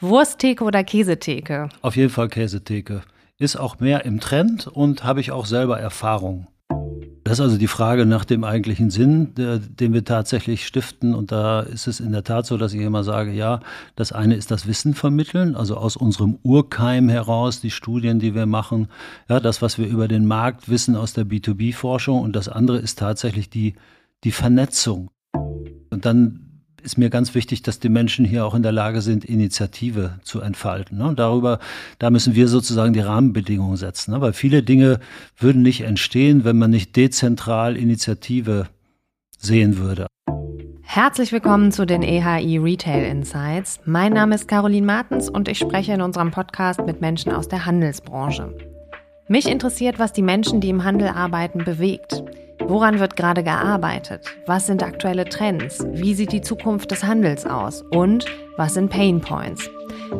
Wursttheke oder Käsetheke? Auf jeden Fall Käsetheke. Ist auch mehr im Trend und habe ich auch selber Erfahrung. Das ist also die Frage nach dem eigentlichen Sinn, der, den wir tatsächlich stiften. Und da ist es in der Tat so, dass ich immer sage, ja, das eine ist das Wissen vermitteln, also aus unserem Urkeim heraus, die Studien, die wir machen, ja, das, was wir über den Markt wissen aus der B2B-Forschung. Und das andere ist tatsächlich die, die Vernetzung. Und dann ist mir ganz wichtig, dass die Menschen hier auch in der Lage sind, Initiative zu entfalten. Ne? Darüber, da müssen wir sozusagen die Rahmenbedingungen setzen, ne? weil viele Dinge würden nicht entstehen, wenn man nicht dezentral Initiative sehen würde. Herzlich willkommen zu den EHI Retail Insights. Mein Name ist Caroline Martens und ich spreche in unserem Podcast mit Menschen aus der Handelsbranche. Mich interessiert, was die Menschen, die im Handel arbeiten, bewegt. Woran wird gerade gearbeitet? Was sind aktuelle Trends? Wie sieht die Zukunft des Handels aus? Und was sind Pain Points?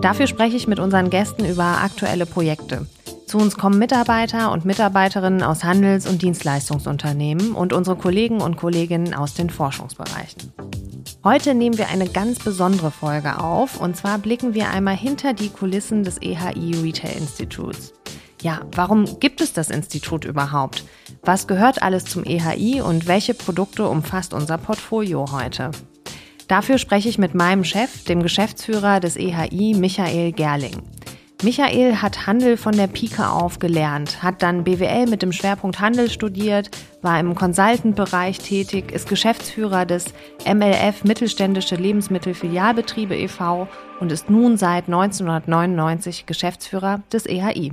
Dafür spreche ich mit unseren Gästen über aktuelle Projekte. Zu uns kommen Mitarbeiter und Mitarbeiterinnen aus Handels- und Dienstleistungsunternehmen und unsere Kollegen und Kolleginnen aus den Forschungsbereichen. Heute nehmen wir eine ganz besondere Folge auf und zwar blicken wir einmal hinter die Kulissen des EHI Retail Instituts. Ja, warum gibt es das Institut überhaupt? Was gehört alles zum EHI und welche Produkte umfasst unser Portfolio heute? Dafür spreche ich mit meinem Chef, dem Geschäftsführer des EHI, Michael Gerling. Michael hat Handel von der Pike auf gelernt, hat dann BWL mit dem Schwerpunkt Handel studiert, war im Consultant-Bereich tätig, ist Geschäftsführer des MLF Mittelständische Lebensmittelfilialbetriebe e.V. und ist nun seit 1999 Geschäftsführer des EHI.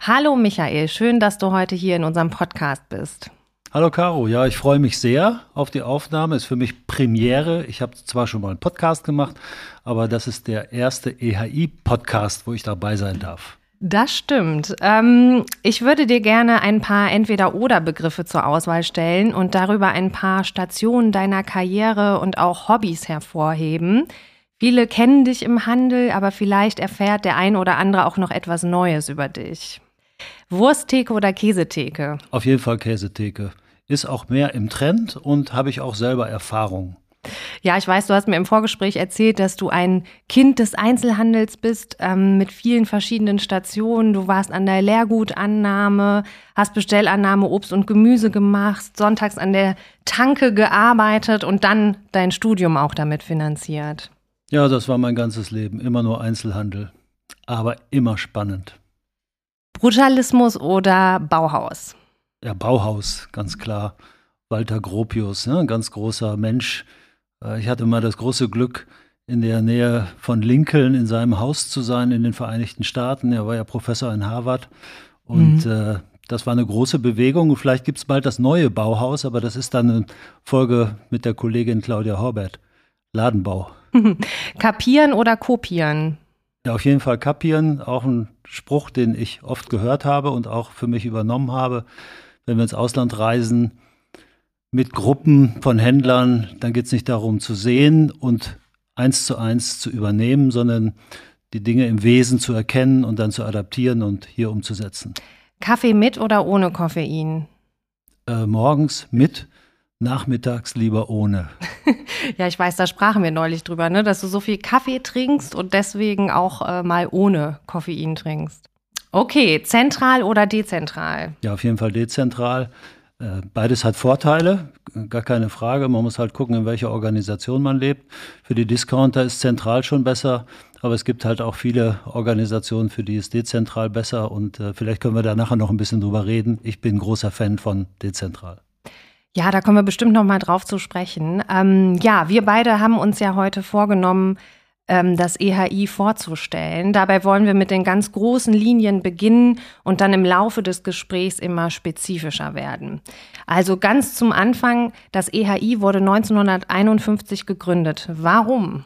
Hallo Michael, schön, dass du heute hier in unserem Podcast bist. Hallo Caro, ja, ich freue mich sehr auf die Aufnahme. Ist für mich Premiere. Ich habe zwar schon mal einen Podcast gemacht, aber das ist der erste EHI-Podcast, wo ich dabei sein darf. Das stimmt. Ähm, ich würde dir gerne ein paar Entweder-Oder-Begriffe zur Auswahl stellen und darüber ein paar Stationen deiner Karriere und auch Hobbys hervorheben. Viele kennen dich im Handel, aber vielleicht erfährt der ein oder andere auch noch etwas Neues über dich. Wursttheke oder Käsetheke? Auf jeden Fall Käsetheke. Ist auch mehr im Trend und habe ich auch selber Erfahrung. Ja, ich weiß, du hast mir im Vorgespräch erzählt, dass du ein Kind des Einzelhandels bist, ähm, mit vielen verschiedenen Stationen. Du warst an der Lehrgutannahme, hast Bestellannahme Obst und Gemüse gemacht, sonntags an der Tanke gearbeitet und dann dein Studium auch damit finanziert. Ja, das war mein ganzes Leben. Immer nur Einzelhandel. Aber immer spannend. Brutalismus oder Bauhaus? Ja, Bauhaus, ganz klar. Walter Gropius, ne, ein ganz großer Mensch. Äh, ich hatte mal das große Glück, in der Nähe von Lincoln in seinem Haus zu sein in den Vereinigten Staaten. Er war ja Professor in Harvard. Und mhm. äh, das war eine große Bewegung. Vielleicht gibt es bald das neue Bauhaus, aber das ist dann eine Folge mit der Kollegin Claudia Horbert. Ladenbau. Kapieren oder kopieren? Ja, auf jeden Fall kapieren. Auch ein Spruch, den ich oft gehört habe und auch für mich übernommen habe. Wenn wir ins Ausland reisen mit Gruppen von Händlern, dann geht es nicht darum zu sehen und eins zu eins zu übernehmen, sondern die Dinge im Wesen zu erkennen und dann zu adaptieren und hier umzusetzen. Kaffee mit oder ohne Koffein? Äh, morgens mit nachmittags lieber ohne. ja, ich weiß, da sprachen wir neulich drüber, ne, dass du so viel Kaffee trinkst und deswegen auch äh, mal ohne Koffein trinkst. Okay, zentral oder dezentral? Ja, auf jeden Fall dezentral. Äh, beides hat Vorteile, gar keine Frage. Man muss halt gucken, in welcher Organisation man lebt. Für die Discounter ist zentral schon besser, aber es gibt halt auch viele Organisationen, für die ist dezentral besser. Und äh, vielleicht können wir da nachher noch ein bisschen drüber reden. Ich bin großer Fan von dezentral. Ja, da kommen wir bestimmt noch mal drauf zu sprechen. Ähm, ja, wir beide haben uns ja heute vorgenommen, ähm, das EHI vorzustellen. Dabei wollen wir mit den ganz großen Linien beginnen und dann im Laufe des Gesprächs immer spezifischer werden. Also ganz zum Anfang, das EHI wurde 1951 gegründet. Warum?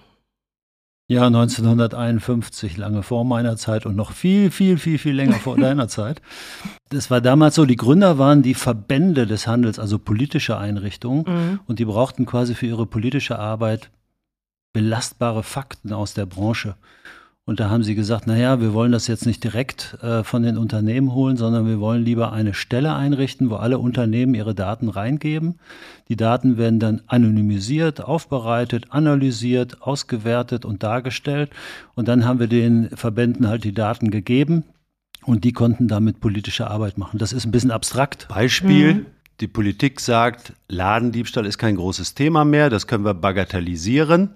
Ja, 1951, lange vor meiner Zeit und noch viel, viel, viel, viel länger vor deiner Zeit. Das war damals so, die Gründer waren die Verbände des Handels, also politische Einrichtungen. Mhm. Und die brauchten quasi für ihre politische Arbeit belastbare Fakten aus der Branche. Und da haben sie gesagt, naja, wir wollen das jetzt nicht direkt äh, von den Unternehmen holen, sondern wir wollen lieber eine Stelle einrichten, wo alle Unternehmen ihre Daten reingeben. Die Daten werden dann anonymisiert, aufbereitet, analysiert, ausgewertet und dargestellt. Und dann haben wir den Verbänden halt die Daten gegeben und die konnten damit politische Arbeit machen. Das ist ein bisschen abstrakt. Beispiel. Mhm. Die Politik sagt, Ladendiebstahl ist kein großes Thema mehr, das können wir bagatellisieren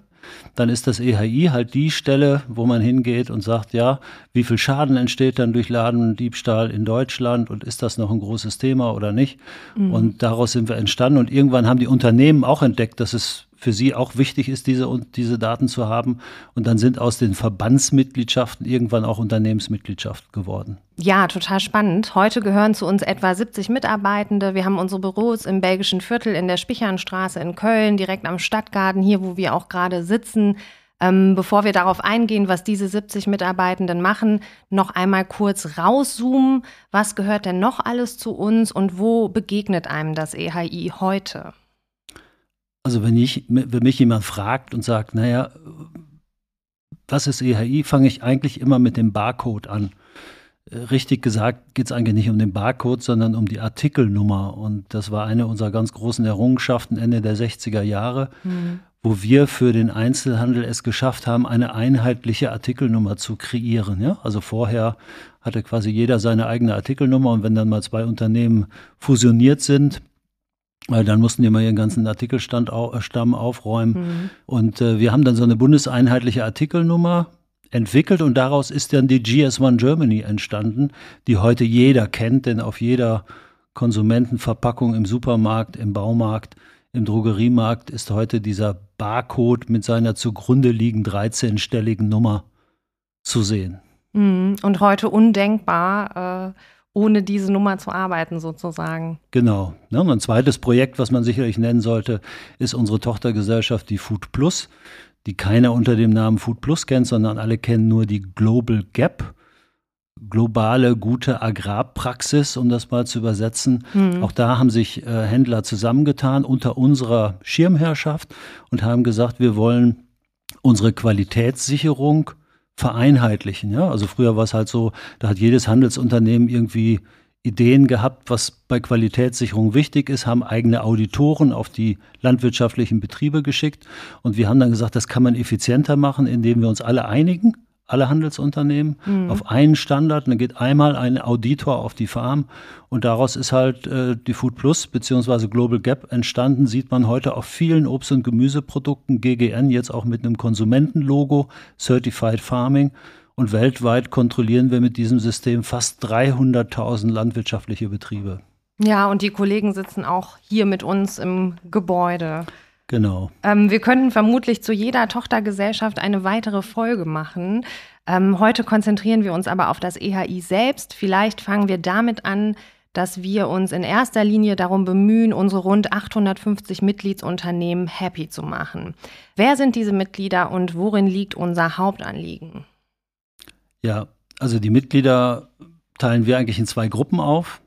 dann ist das EHI halt die Stelle, wo man hingeht und sagt, ja, wie viel Schaden entsteht dann durch Ladendiebstahl in Deutschland und ist das noch ein großes Thema oder nicht? Mhm. Und daraus sind wir entstanden und irgendwann haben die Unternehmen auch entdeckt, dass es für sie auch wichtig ist, diese, diese Daten zu haben. Und dann sind aus den Verbandsmitgliedschaften irgendwann auch Unternehmensmitgliedschaften geworden. Ja, total spannend. Heute gehören zu uns etwa 70 Mitarbeitende. Wir haben unsere Büros im belgischen Viertel in der Spichernstraße in Köln, direkt am Stadtgarten, hier, wo wir auch gerade sitzen. Ähm, bevor wir darauf eingehen, was diese 70 Mitarbeitenden machen, noch einmal kurz rauszoomen. Was gehört denn noch alles zu uns und wo begegnet einem das EHI heute? Also wenn, ich, wenn mich jemand fragt und sagt, naja, was ist EHI, fange ich eigentlich immer mit dem Barcode an. Äh, richtig gesagt geht es eigentlich nicht um den Barcode, sondern um die Artikelnummer. Und das war eine unserer ganz großen Errungenschaften Ende der 60er Jahre, mhm. wo wir für den Einzelhandel es geschafft haben, eine einheitliche Artikelnummer zu kreieren. Ja? Also vorher hatte quasi jeder seine eigene Artikelnummer und wenn dann mal zwei Unternehmen fusioniert sind, dann mussten die mal ihren ganzen Artikelstamm äh, aufräumen. Mhm. Und äh, wir haben dann so eine bundeseinheitliche Artikelnummer entwickelt und daraus ist dann die GS1 Germany entstanden, die heute jeder kennt, denn auf jeder Konsumentenverpackung im Supermarkt, im Baumarkt, im Drogeriemarkt ist heute dieser Barcode mit seiner zugrunde liegenden 13-stelligen Nummer zu sehen. Mhm. Und heute undenkbar. Äh ohne diese Nummer zu arbeiten, sozusagen. Genau. Ja, ein zweites Projekt, was man sicherlich nennen sollte, ist unsere Tochtergesellschaft, die Food Plus, die keiner unter dem Namen Food Plus kennt, sondern alle kennen nur die Global Gap. Globale gute Agrarpraxis, um das mal zu übersetzen. Mhm. Auch da haben sich äh, Händler zusammengetan unter unserer Schirmherrschaft und haben gesagt, wir wollen unsere Qualitätssicherung vereinheitlichen. Ja? Also früher war es halt so, da hat jedes Handelsunternehmen irgendwie Ideen gehabt, was bei Qualitätssicherung wichtig ist, haben eigene Auditoren auf die landwirtschaftlichen Betriebe geschickt. Und wir haben dann gesagt, das kann man effizienter machen, indem wir uns alle einigen alle Handelsunternehmen mhm. auf einen Standard. Dann geht einmal ein Auditor auf die Farm und daraus ist halt äh, die Food Plus bzw. Global Gap entstanden. Sieht man heute auf vielen Obst- und Gemüseprodukten, GGN jetzt auch mit einem Konsumentenlogo, Certified Farming. Und weltweit kontrollieren wir mit diesem System fast 300.000 landwirtschaftliche Betriebe. Ja, und die Kollegen sitzen auch hier mit uns im Gebäude. Genau. Ähm, wir könnten vermutlich zu jeder Tochtergesellschaft eine weitere Folge machen. Ähm, heute konzentrieren wir uns aber auf das EHI selbst. Vielleicht fangen wir damit an, dass wir uns in erster Linie darum bemühen, unsere rund 850 Mitgliedsunternehmen happy zu machen. Wer sind diese Mitglieder und worin liegt unser Hauptanliegen? Ja, also die Mitglieder teilen wir eigentlich in zwei Gruppen auf.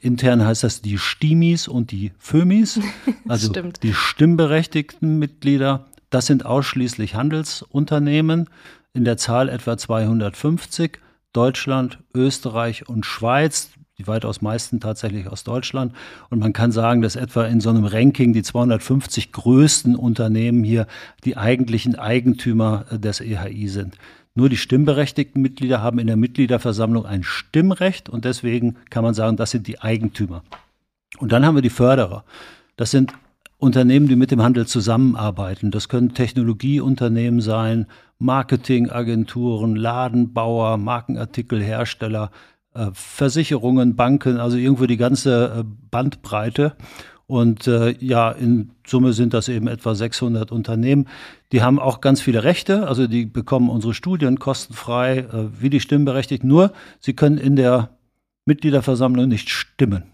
Intern heißt das die Stimis und die Fömis, also die stimmberechtigten Mitglieder. Das sind ausschließlich Handelsunternehmen, in der Zahl etwa 250. Deutschland, Österreich und Schweiz, die weitaus meisten tatsächlich aus Deutschland. Und man kann sagen, dass etwa in so einem Ranking die 250 größten Unternehmen hier die eigentlichen Eigentümer des EHI sind. Nur die stimmberechtigten Mitglieder haben in der Mitgliederversammlung ein Stimmrecht und deswegen kann man sagen, das sind die Eigentümer. Und dann haben wir die Förderer. Das sind Unternehmen, die mit dem Handel zusammenarbeiten. Das können Technologieunternehmen sein, Marketingagenturen, Ladenbauer, Markenartikelhersteller, äh, Versicherungen, Banken, also irgendwo die ganze äh, Bandbreite. Und äh, ja, in Summe sind das eben etwa 600 Unternehmen. Die haben auch ganz viele Rechte, also die bekommen unsere Studien kostenfrei, äh, wie die Stimmberechtigten. Nur, sie können in der Mitgliederversammlung nicht stimmen.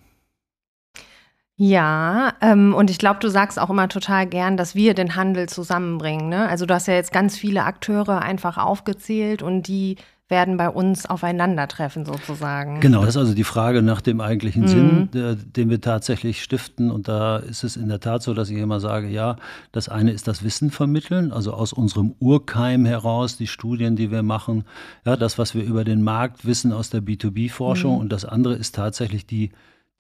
Ja, ähm, und ich glaube, du sagst auch immer total gern, dass wir den Handel zusammenbringen. Ne? Also du hast ja jetzt ganz viele Akteure einfach aufgezählt und die werden bei uns aufeinandertreffen sozusagen. Genau, das ist also die Frage nach dem eigentlichen mhm. Sinn, der, den wir tatsächlich stiften. Und da ist es in der Tat so, dass ich immer sage, ja, das eine ist das Wissen vermitteln, also aus unserem Urkeim heraus, die Studien, die wir machen, ja, das, was wir über den Markt wissen aus der B2B-Forschung. Mhm. Und das andere ist tatsächlich die,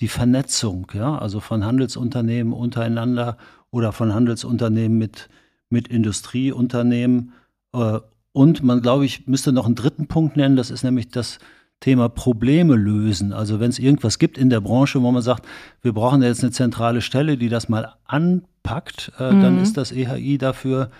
die Vernetzung, ja, also von Handelsunternehmen untereinander oder von Handelsunternehmen mit, mit Industrieunternehmen. Äh, und man, glaube ich, müsste noch einen dritten Punkt nennen, das ist nämlich das Thema Probleme lösen. Also wenn es irgendwas gibt in der Branche, wo man sagt, wir brauchen jetzt eine zentrale Stelle, die das mal anpackt, äh, mhm. dann ist das EHI dafür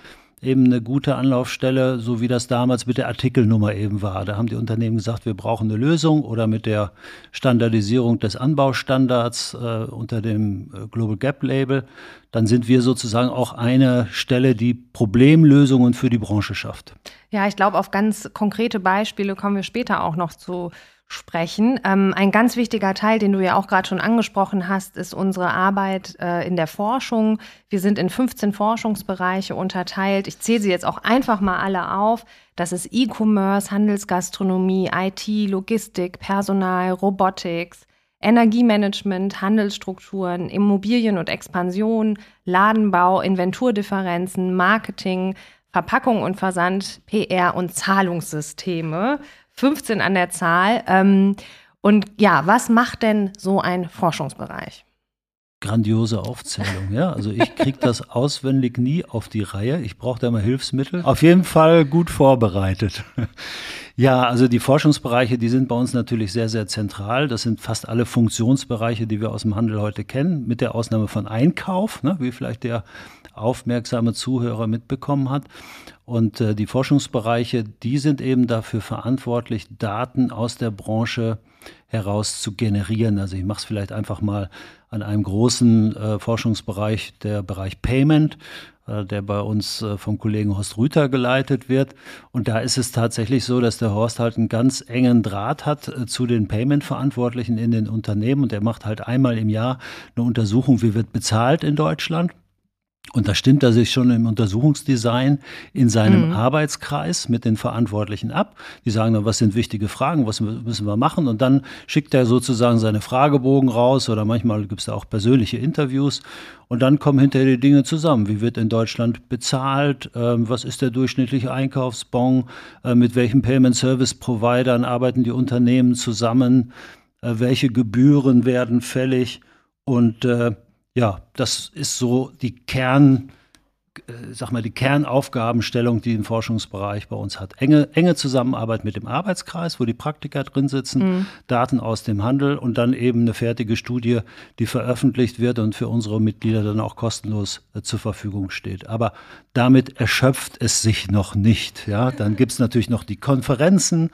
eben eine gute Anlaufstelle, so wie das damals mit der Artikelnummer eben war. Da haben die Unternehmen gesagt, wir brauchen eine Lösung oder mit der Standardisierung des Anbaustandards äh, unter dem äh, Global Gap Label. Dann sind wir sozusagen auch eine Stelle, die Problemlösungen für die Branche schafft. Ja, ich glaube, auf ganz konkrete Beispiele kommen wir später auch noch zu sprechen. Ähm, ein ganz wichtiger Teil, den du ja auch gerade schon angesprochen hast, ist unsere Arbeit äh, in der Forschung. Wir sind in 15 Forschungsbereiche unterteilt. Ich zähle sie jetzt auch einfach mal alle auf. Das ist E-Commerce, Handelsgastronomie, IT, Logistik, Personal, Robotics, Energiemanagement, Handelsstrukturen, Immobilien und Expansion, Ladenbau, Inventurdifferenzen, Marketing, Verpackung und Versand, PR und Zahlungssysteme. 15 an der Zahl. Ähm, und ja, was macht denn so ein Forschungsbereich? Grandiose Aufzählung, ja. Also ich kriege das auswendig nie auf die Reihe. Ich brauche da mal Hilfsmittel. Auf jeden Fall gut vorbereitet. Ja, also die Forschungsbereiche, die sind bei uns natürlich sehr, sehr zentral. Das sind fast alle Funktionsbereiche, die wir aus dem Handel heute kennen, mit der Ausnahme von Einkauf, ne, wie vielleicht der aufmerksame Zuhörer mitbekommen hat. Und äh, die Forschungsbereiche, die sind eben dafür verantwortlich, Daten aus der Branche heraus zu generieren. Also ich mache es vielleicht einfach mal an einem großen äh, Forschungsbereich, der Bereich Payment, äh, der bei uns äh, vom Kollegen Horst Rüther geleitet wird. Und da ist es tatsächlich so, dass der Horst halt einen ganz engen Draht hat äh, zu den Payment-Verantwortlichen in den Unternehmen. Und er macht halt einmal im Jahr eine Untersuchung, wie wird bezahlt in Deutschland. Und da stimmt er sich schon im Untersuchungsdesign in seinem mhm. Arbeitskreis mit den Verantwortlichen ab. Die sagen dann, was sind wichtige Fragen, was müssen wir machen? Und dann schickt er sozusagen seine Fragebogen raus oder manchmal gibt es da auch persönliche Interviews. Und dann kommen hinterher die Dinge zusammen. Wie wird in Deutschland bezahlt? Ähm, was ist der durchschnittliche Einkaufsbon? Äh, mit welchen Payment Service Providern arbeiten die Unternehmen zusammen? Äh, welche Gebühren werden fällig? Und äh, ja, das ist so die Kern, äh, sag mal, die Kernaufgabenstellung, die ein Forschungsbereich bei uns hat. Enge, enge Zusammenarbeit mit dem Arbeitskreis, wo die Praktiker drin sitzen, mhm. Daten aus dem Handel und dann eben eine fertige Studie, die veröffentlicht wird und für unsere Mitglieder dann auch kostenlos äh, zur Verfügung steht. Aber damit erschöpft es sich noch nicht. Ja, dann gibt es natürlich noch die Konferenzen,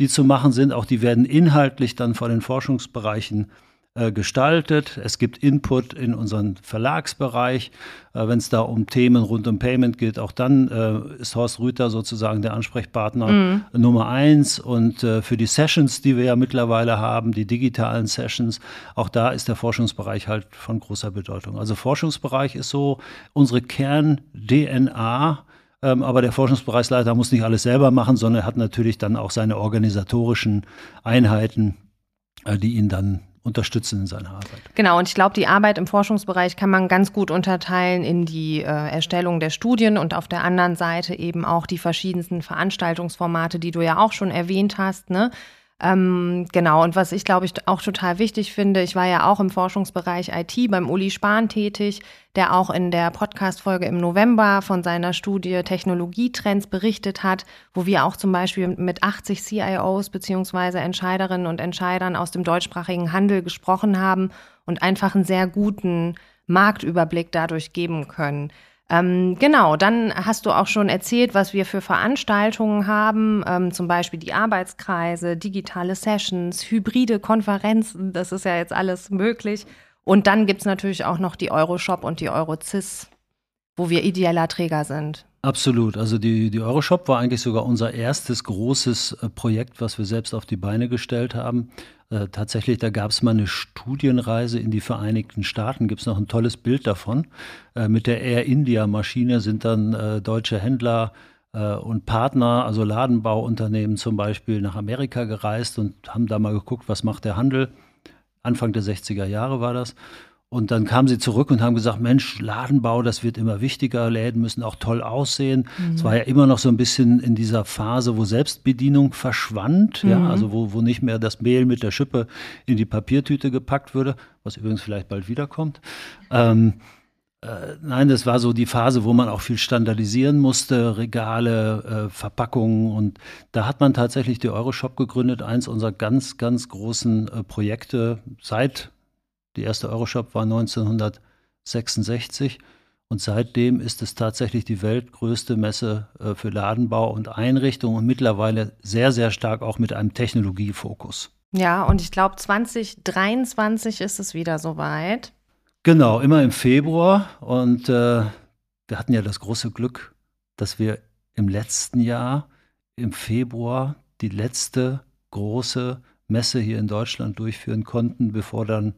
die zu machen sind. Auch die werden inhaltlich dann von den Forschungsbereichen äh, gestaltet. Es gibt Input in unseren Verlagsbereich. Äh, Wenn es da um Themen rund um Payment geht, auch dann äh, ist Horst Rüther sozusagen der Ansprechpartner mhm. Nummer eins. Und für die Sessions, die wir ja mittlerweile haben, die digitalen Sessions, auch da ist der Forschungsbereich halt von großer Bedeutung. Also Forschungsbereich ist so unsere Kern-DNA. Ähm, aber der Forschungsbereichsleiter muss nicht alles selber machen, sondern er hat natürlich dann auch seine organisatorischen Einheiten, die ihn dann unterstützen in seiner Arbeit. Genau, und ich glaube, die Arbeit im Forschungsbereich kann man ganz gut unterteilen in die äh, Erstellung der Studien und auf der anderen Seite eben auch die verschiedensten Veranstaltungsformate, die du ja auch schon erwähnt hast, ne? Ähm, genau, und was ich glaube ich auch total wichtig finde, ich war ja auch im Forschungsbereich IT beim Uli Spahn tätig, der auch in der Podcast-Folge im November von seiner Studie Technologietrends berichtet hat, wo wir auch zum Beispiel mit 80 CIOs beziehungsweise Entscheiderinnen und Entscheidern aus dem deutschsprachigen Handel gesprochen haben und einfach einen sehr guten Marktüberblick dadurch geben können. Ähm, genau, dann hast du auch schon erzählt, was wir für Veranstaltungen haben, ähm, zum Beispiel die Arbeitskreise, digitale Sessions, hybride Konferenzen, das ist ja jetzt alles möglich. Und dann gibt es natürlich auch noch die Euroshop und die Eurocis, wo wir ideeller Träger sind. Absolut. Also die, die Euroshop war eigentlich sogar unser erstes großes äh, Projekt, was wir selbst auf die Beine gestellt haben. Äh, tatsächlich, da gab es mal eine Studienreise in die Vereinigten Staaten, gibt es noch ein tolles Bild davon. Äh, mit der Air India-Maschine sind dann äh, deutsche Händler äh, und Partner, also Ladenbauunternehmen zum Beispiel, nach Amerika gereist und haben da mal geguckt, was macht der Handel. Anfang der 60er Jahre war das. Und dann kamen sie zurück und haben gesagt, Mensch, Ladenbau, das wird immer wichtiger, Läden müssen auch toll aussehen. Mhm. Es war ja immer noch so ein bisschen in dieser Phase, wo Selbstbedienung verschwand, mhm. ja, also wo, wo nicht mehr das Mehl mit der Schippe in die Papiertüte gepackt würde, was übrigens vielleicht bald wiederkommt. Ähm, äh, nein, das war so die Phase, wo man auch viel standardisieren musste, Regale, äh, Verpackungen und da hat man tatsächlich die Euroshop gegründet, eins unserer ganz, ganz großen äh, Projekte seit die erste Euroshop war 1966 und seitdem ist es tatsächlich die weltgrößte Messe äh, für Ladenbau und Einrichtung und mittlerweile sehr, sehr stark auch mit einem Technologiefokus. Ja, und ich glaube, 2023 ist es wieder soweit. Genau, immer im Februar. Und äh, wir hatten ja das große Glück, dass wir im letzten Jahr im Februar die letzte große Messe hier in Deutschland durchführen konnten, bevor dann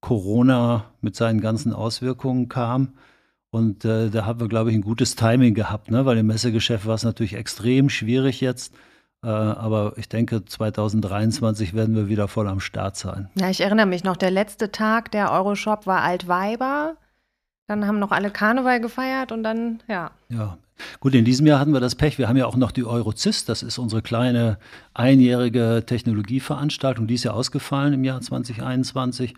Corona mit seinen ganzen Auswirkungen kam. Und äh, da haben wir, glaube ich, ein gutes Timing gehabt, ne? weil im Messegeschäft war es natürlich extrem schwierig jetzt. Äh, aber ich denke, 2023 werden wir wieder voll am Start sein. Ja, ich erinnere mich noch, der letzte Tag der Euroshop war Altweiber. Dann haben noch alle Karneval gefeiert und dann, ja. Ja, Gut, in diesem Jahr hatten wir das Pech. Wir haben ja auch noch die Eurocist. Das ist unsere kleine einjährige Technologieveranstaltung. Die ist ja ausgefallen im Jahr 2021.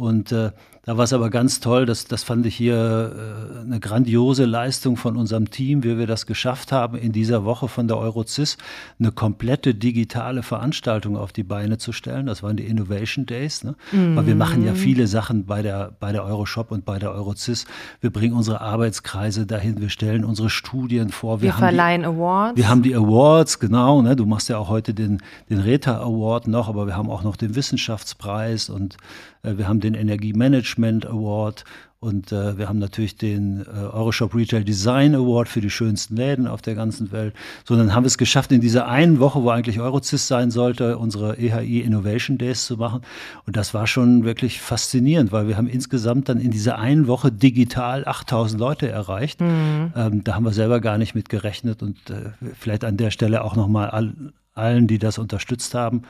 Und äh, da war es aber ganz toll, das, das fand ich hier äh, eine grandiose Leistung von unserem Team, wie wir das geschafft haben, in dieser Woche von der Eurozis eine komplette digitale Veranstaltung auf die Beine zu stellen. Das waren die Innovation Days. Ne? Mhm. Weil wir machen ja viele Sachen bei der, bei der Euroshop und bei der Eurozis. Wir bringen unsere Arbeitskreise dahin, wir stellen unsere Studien vor. Wir, wir verleihen die, Awards. Wir haben die Awards, genau. Ne? Du machst ja auch heute den, den Reta Award noch, aber wir haben auch noch den Wissenschaftspreis und äh, wir haben den Energiemanagement Award und äh, wir haben natürlich den äh, Euroshop Retail Design Award für die schönsten Läden auf der ganzen Welt. So, dann haben wir es geschafft, in dieser einen Woche, wo eigentlich Eurocist sein sollte, unsere EHI Innovation Days zu machen. Und das war schon wirklich faszinierend, weil wir haben insgesamt dann in dieser einen Woche digital 8000 Leute erreicht. Mhm. Ähm, da haben wir selber gar nicht mit gerechnet und äh, vielleicht an der Stelle auch nochmal all, allen, die das unterstützt haben,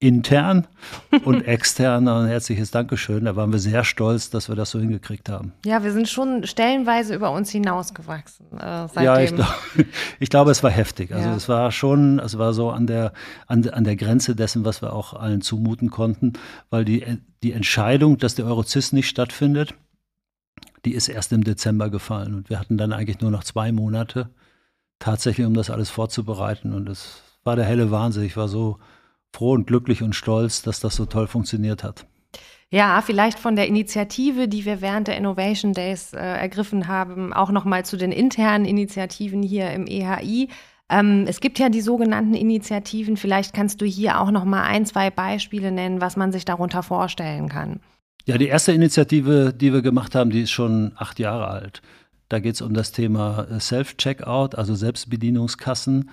intern und extern ein herzliches Dankeschön. Da waren wir sehr stolz, dass wir das so hingekriegt haben. Ja, wir sind schon stellenweise über uns hinausgewachsen. Äh, ja, ich, glaub, ich, glaube, es war heftig. Also ja. es war schon, es war so an der, an, an der Grenze dessen, was wir auch allen zumuten konnten, weil die, die Entscheidung, dass der Eurozis nicht stattfindet, die ist erst im Dezember gefallen. Und wir hatten dann eigentlich nur noch zwei Monate tatsächlich, um das alles vorzubereiten. Und es war der helle Wahnsinn. Ich war so froh und glücklich und stolz, dass das so toll funktioniert hat. Ja, vielleicht von der Initiative, die wir während der Innovation Days äh, ergriffen haben, auch nochmal zu den internen Initiativen hier im EHI. Ähm, es gibt ja die sogenannten Initiativen. Vielleicht kannst du hier auch nochmal ein, zwei Beispiele nennen, was man sich darunter vorstellen kann. Ja, die erste Initiative, die wir gemacht haben, die ist schon acht Jahre alt. Da geht es um das Thema Self-Checkout, also Selbstbedienungskassen.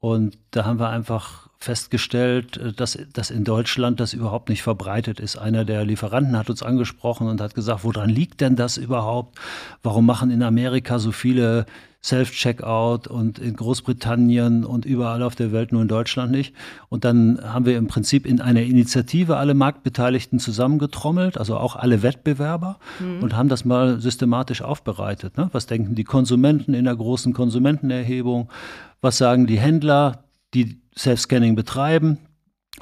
Und da haben wir einfach festgestellt, äh, dass, dass in Deutschland das überhaupt nicht verbreitet ist. Einer der Lieferanten hat uns angesprochen und hat gesagt, woran liegt denn das überhaupt? Warum machen in Amerika so viele Self-Checkout und in Großbritannien und überall auf der Welt, nur in Deutschland nicht. Und dann haben wir im Prinzip in einer Initiative alle Marktbeteiligten zusammengetrommelt, also auch alle Wettbewerber mhm. und haben das mal systematisch aufbereitet. Ne? Was denken die Konsumenten in der großen Konsumentenerhebung? Was sagen die Händler, die Self-Scanning betreiben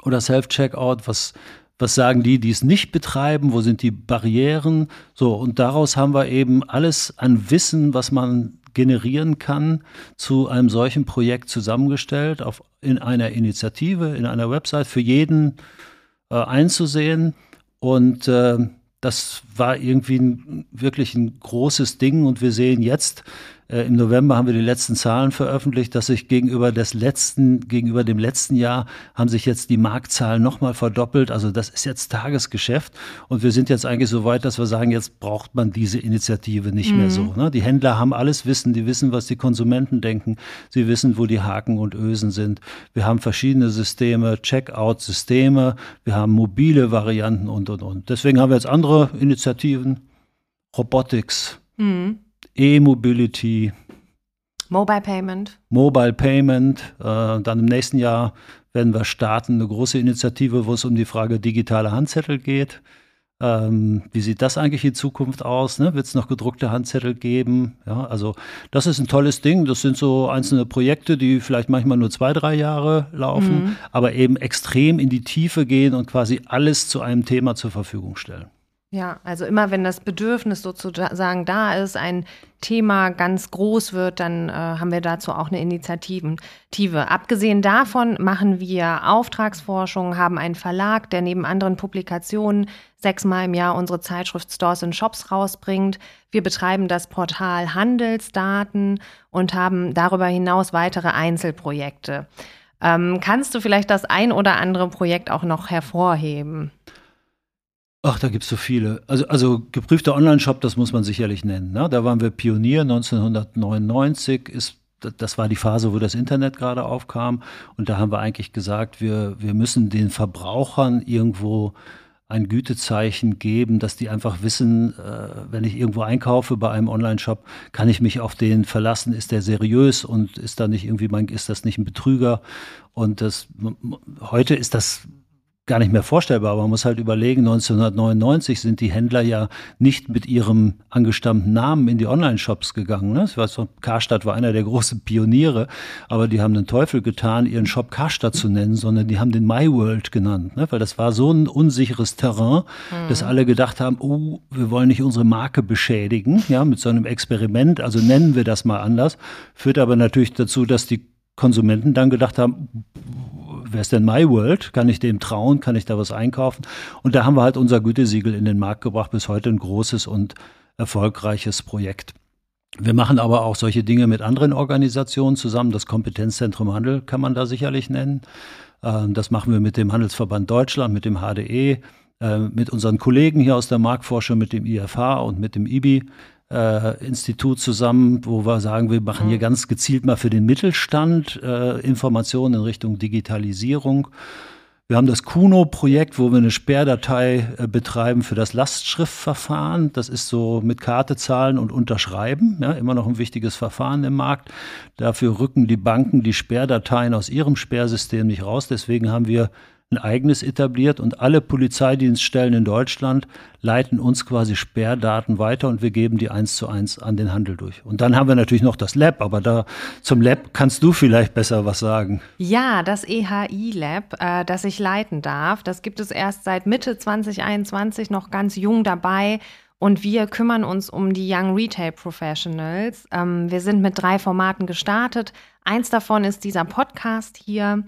oder Self-Checkout? Was, was sagen die, die es nicht betreiben? Wo sind die Barrieren? So, und daraus haben wir eben alles an Wissen, was man generieren kann, zu einem solchen Projekt zusammengestellt, auf, in einer Initiative, in einer Website für jeden äh, einzusehen. Und äh, das war irgendwie ein, wirklich ein großes Ding und wir sehen jetzt Äh, Im November haben wir die letzten Zahlen veröffentlicht, dass sich gegenüber des letzten, gegenüber dem letzten Jahr haben sich jetzt die Marktzahlen nochmal verdoppelt. Also das ist jetzt Tagesgeschäft. Und wir sind jetzt eigentlich so weit, dass wir sagen, jetzt braucht man diese Initiative nicht mhm. mehr so. Ne? Die Händler haben alles Wissen, die wissen, was die Konsumenten denken. Sie wissen, wo die Haken und Ösen sind. Wir haben verschiedene Systeme, Checkout-Systeme. Wir haben mobile Varianten und, und, und. Deswegen haben wir jetzt andere Initiativen. Robotics. Mhm. E-Mobility. Mobile Payment. Mobile Payment. Äh, dann im nächsten Jahr werden wir starten, eine große Initiative, wo es um die Frage digitale Handzettel geht. Ähm, wie sieht das eigentlich in Zukunft aus? Ne? Wird es noch gedruckte Handzettel geben? Ja, also das ist ein tolles Ding. Das sind so einzelne Projekte, die vielleicht manchmal nur zwei, drei Jahre laufen, mhm. aber eben extrem in die Tiefe gehen und quasi alles zu einem Thema zur Verfügung stellen. Ja, also immer wenn das Bedürfnis sozusagen da ist, ein Thema ganz groß wird, dann äh, haben wir dazu auch eine Initiative. Abgesehen davon machen wir Auftragsforschung, haben einen Verlag, der neben anderen Publikationen sechsmal im Jahr unsere Zeitschrift Stores and Shops rausbringt. Wir betreiben das Portal Handelsdaten und haben darüber hinaus weitere Einzelprojekte. Ähm, kannst du vielleicht das ein oder andere Projekt auch noch hervorheben? Ach, da gibt es so viele. Also, also geprüfter Online-Shop, das muss man sicherlich nennen. Ne? Da waren wir Pionier 1999, ist, das war die Phase, wo das Internet gerade aufkam. Und da haben wir eigentlich gesagt, wir, wir müssen den Verbrauchern irgendwo ein Gütezeichen geben, dass die einfach wissen, äh, wenn ich irgendwo einkaufe bei einem Online-Shop, kann ich mich auf den verlassen, ist der seriös und ist da nicht irgendwie, mein, ist das nicht ein Betrüger? Und das, heute ist das gar nicht mehr vorstellbar. Aber man muss halt überlegen, 1999 sind die Händler ja nicht mit ihrem angestammten Namen in die Online-Shops gegangen. Ne? Ich weiß, Karstadt war einer der großen Pioniere, aber die haben den Teufel getan, ihren Shop Karstadt zu nennen, sondern die haben den MyWorld genannt, ne? weil das war so ein unsicheres Terrain, mhm. dass alle gedacht haben, oh, wir wollen nicht unsere Marke beschädigen, ja, mit so einem Experiment, also nennen wir das mal anders, führt aber natürlich dazu, dass die Konsumenten dann gedacht haben, wer ist denn My World? Kann ich dem trauen? Kann ich da was einkaufen? Und da haben wir halt unser Gütesiegel in den Markt gebracht, bis heute ein großes und erfolgreiches Projekt. Wir machen aber auch solche Dinge mit anderen Organisationen zusammen. Das Kompetenzzentrum Handel kann man da sicherlich nennen. Ähm, das machen wir mit dem Handelsverband Deutschland, mit dem HDE, äh, mit unseren Kollegen hier aus der Marktforschung, mit dem IFH und mit dem IBI äh, Institut zusammen, wo wir sagen, wir machen hier mhm. ganz gezielt mal für den Mittelstand äh, Informationen in Richtung Digitalisierung. Wir haben das Kuno-Projekt, wo wir eine Sperrdatei äh, betreiben für das Lastschriftverfahren. Das ist so mit Karte zahlen und unterschreiben, ja, immer noch ein wichtiges Verfahren im Markt. Dafür rücken die Banken die Sperrdateien aus ihrem Sperrsystem nicht raus. Deswegen haben wir ein eigenes etabliert und alle Polizeidienststellen in Deutschland leiten uns quasi Sperrdaten weiter und wir geben die eins zu eins an den Handel durch. Und dann haben wir natürlich noch das Lab, aber da zum Lab kannst du vielleicht besser was sagen. Ja, das EHI-Lab, äh, das ich leiten darf, das gibt es erst seit Mitte 2021 noch ganz jung dabei. Und wir kümmern uns um die Young Retail Professionals. Ähm, wir sind mit drei Formaten gestartet. Eins davon ist dieser Podcast hier.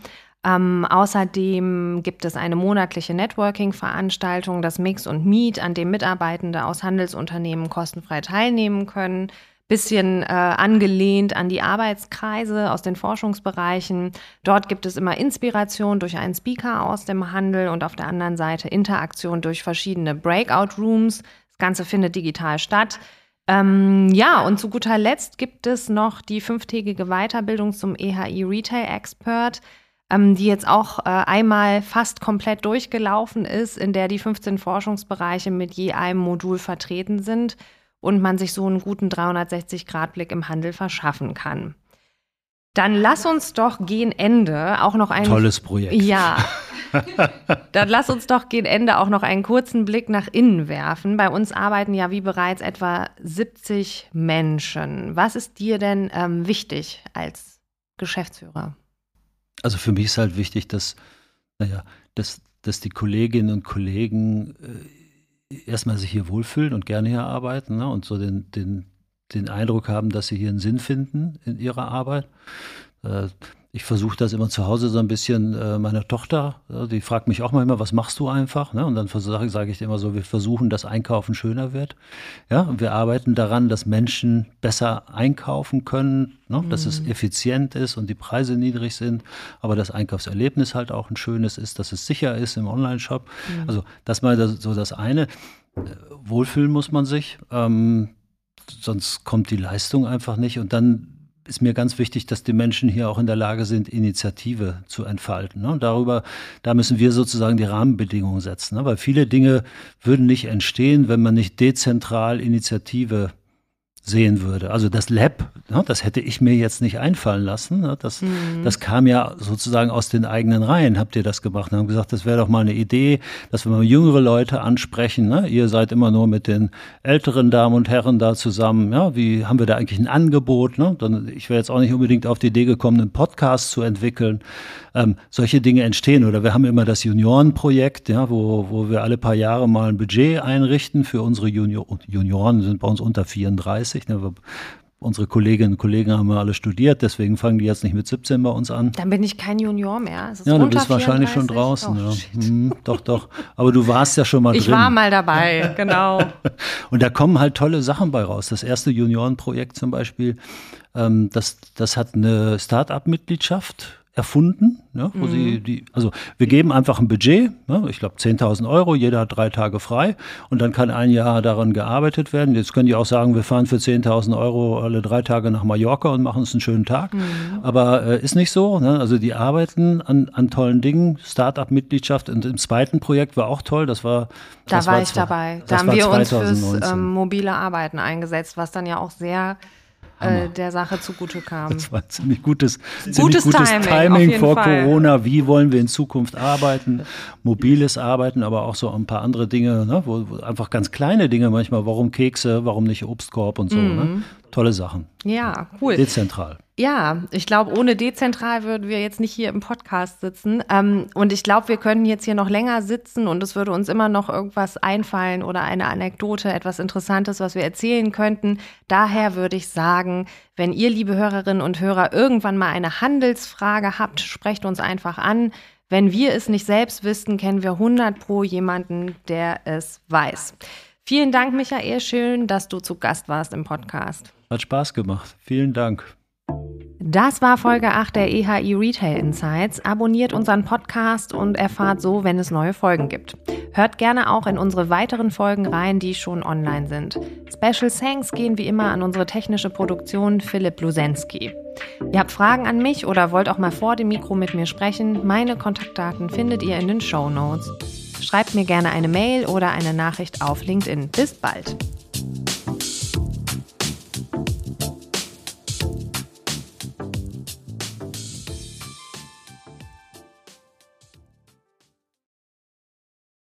Ähm, außerdem gibt es eine monatliche Networking-Veranstaltung, das Mix und Meet, an dem Mitarbeitende aus Handelsunternehmen kostenfrei teilnehmen können. Bisschen äh, angelehnt an die Arbeitskreise aus den Forschungsbereichen. Dort gibt es immer Inspiration durch einen Speaker aus dem Handel und auf der anderen Seite Interaktion durch verschiedene Breakout-Rooms. Das Ganze findet digital statt. Ähm, ja, und zu guter Letzt gibt es noch die fünftägige Weiterbildung zum EHI Retail Expert ähm, die jetzt auch äh, einmal fast komplett durchgelaufen ist, in der die 15 Forschungsbereiche mit je einem Modul vertreten sind und man sich so einen guten 360-Grad-Blick im Handel verschaffen kann. Dann lass uns doch gegen Ende auch noch ein tolles Projekt. Ja. Dann lass uns doch gegen Ende auch noch einen kurzen Blick nach innen werfen. Bei uns arbeiten ja wie bereits etwa 70 Menschen. Was ist dir denn ähm, wichtig als Geschäftsführer? Also für mich ist halt wichtig, dass, naja, dass, dass die Kolleginnen und Kollegen äh, erstmal sich hier wohlfühlen und gerne hier arbeiten ne, und so den, den, den Eindruck haben, dass sie hier einen Sinn finden in ihrer Arbeit. Äh, ich versuche das immer zu Hause so ein bisschen äh, meiner Tochter, die fragt mich auch mal immer, was machst du einfach? Ne? Und dann sage sag ich immer so, wir versuchen, dass Einkaufen schöner wird. Ja, und wir arbeiten daran, dass Menschen besser einkaufen können, ne? dass mhm. es effizient ist und die Preise niedrig sind, aber das Einkaufserlebnis halt auch ein schönes ist, dass es sicher ist im Online-Shop. Mhm. Also das mal das, so das eine. Äh, wohlfühlen muss man sich, ähm, sonst kommt die Leistung einfach nicht und dann ist mir ganz wichtig, dass die Menschen hier auch in der Lage sind, Initiative zu entfalten. Ne? Darüber, da müssen wir sozusagen die Rahmenbedingungen setzen, ne? weil viele Dinge würden nicht entstehen, wenn man nicht dezentral Initiative sehen würde. Also das Lab, ja, das hätte ich mir jetzt nicht einfallen lassen. Ja, das, mhm. das kam ja sozusagen aus den eigenen Reihen. Habt ihr das gemacht? Und haben gesagt, das wäre doch mal eine Idee, dass wir mal jüngere Leute ansprechen. Ne? Ihr seid immer nur mit den älteren Damen und Herren da zusammen. Ja, wie haben wir da eigentlich ein Angebot? Ne? Dann, ich wäre jetzt auch nicht unbedingt auf die Idee gekommen, einen Podcast zu entwickeln. Ähm, solche Dinge entstehen. Oder wir haben immer das Juniorenprojekt, ja, wo, wo wir alle paar Jahre mal ein Budget einrichten für unsere Junior Junioren, sind bei uns unter 34 30. Ne? Unsere Kolleginnen und Kollegen haben ja alle studiert, deswegen fangen die jetzt nicht mit 17 bei uns an. Dann bin ich kein Junior mehr. Ja, du bist wahrscheinlich schon draußen. Oh, ja. Hm, doch, doch. Aber du warst ja schon mal ich drin. Ich war mal dabei, genau. und da kommen halt tolle Sachen bei raus. Das erste Juniorenprojekt zum Beispiel, ähm, das, das hat eine Start-up-Mitgliedschaft erfunden, ja, wo mhm. sie die, also wir geben einfach ein Budget, ja, ich glaube 10.000 Euro, jeder hat drei Tage frei und dann kann ein Jahr daran gearbeitet werden. Jetzt können die auch sagen, wir fahren für 10.000 Euro alle drei Tage nach Mallorca und machen uns einen schönen Tag. Mhm. Aber äh, ist nicht so. Ne? Also die arbeiten an, an tollen Dingen, Start-up-Mitgliedschaft und im zweiten Projekt war auch toll. Das war da das war, war ich dabei. Da haben wir 2019. uns fürs ähm, mobile Arbeiten eingesetzt, was dann ja auch sehr äh, der Sache zugute kam. Das war ziemlich gutes, gutes ziemlich gutes Timing, Timing vor Fall. Corona. Wie wollen wir in Zukunft arbeiten? Mobiles Arbeiten, aber auch so ein paar andere Dinge, ne? wo, wo einfach ganz kleine Dinge manchmal. Warum Kekse, warum nicht Obstkorb und so. Ne? Mhm. Ne? Tolle Sachen. Ja, cool. Dezentral. Ja, ich glaube, ohne dezentral würden wir jetzt nicht hier im Podcast sitzen. Ähm, und ich glaube, wir können jetzt hier noch länger sitzen und es würde uns immer noch irgendwas einfallen oder eine Anekdote, etwas Interessantes, was wir erzählen könnten. Daher würde ich sagen, wenn ihr, liebe Hörerinnen und Hörer, irgendwann mal eine Handelsfrage habt, sprecht uns einfach an. Wenn wir es nicht selbst wissen, kennen wir 100 pro jemanden, der es weiß. Vielen Dank, Michael. Schön, dass du zu Gast warst im Podcast. Hat Spaß gemacht. Vielen Dank. Das war Folge 8 der EHI Retail Insights. Abonniert unseren Podcast und erfahrt so, wenn es neue Folgen gibt. Hört gerne auch in unsere weiteren Folgen rein, die schon online sind. Special Thanks gehen wie immer an unsere technische Produktion Philipp Lusensky. Ihr habt Fragen an mich oder wollt auch mal vor dem Mikro mit mir sprechen? Meine Kontaktdaten findet ihr in den Show Notes. Schreibt mir gerne eine Mail oder eine Nachricht auf LinkedIn. Bis bald.